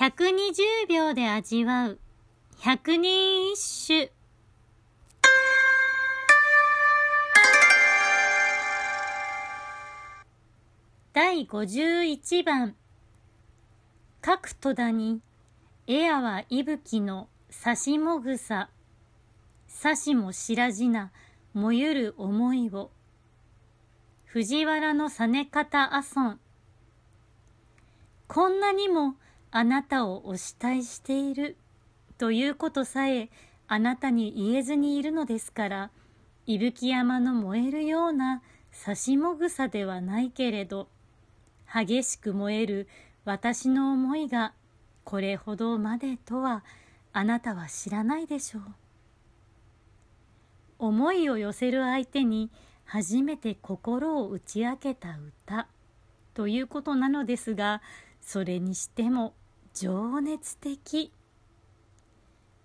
120秒で味わう。百人一首。第51番。各戸田にエアは息吹の差しもぐさ。差しも白地なもゆる思いを。藤原の実方阿尊こんなにもあなたをお慕いしているということさえあなたに言えずにいるのですから伊吹山の燃えるような差しもぐさではないけれど激しく燃える私の思いがこれほどまでとはあなたは知らないでしょう。思いを寄せる相手に初めて心を打ち明けた歌ということなのですがそれにしても情熱的。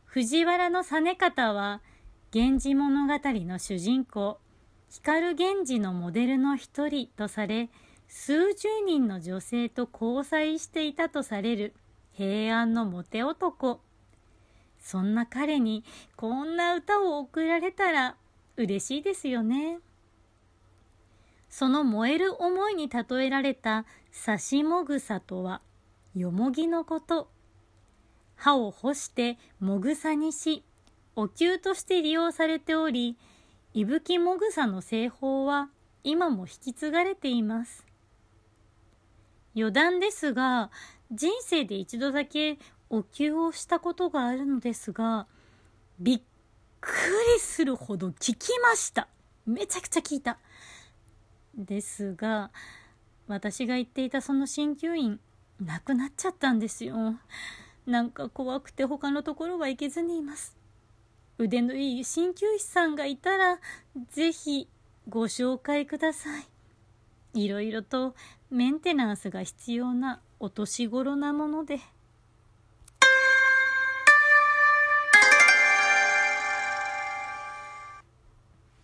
藤原の実方は源氏物語の主人公。光源氏のモデルの一人とされ数十人の女性と交際していたとされる平安のモテ男。そんな彼にこんな歌を贈られたら嬉しいですよね。その燃える思いに例えられた刺しもぐさとは、よもぎのこと。葉を干してもぐさにし、お灸として利用されており、いぶきもぐさの製法は今も引き継がれています。余談ですが、人生で一度だけお灸をしたことがあるのですが、びっくりするほど効きました。めちゃくちゃ効いた。ですが私が言っていたその鍼灸院なくなっちゃったんですよ。なんか怖くて他のところは行けずにいます。腕のいい鍼灸師さんがいたらぜひご紹介ください。いろいろとメンテナンスが必要なお年頃なもので。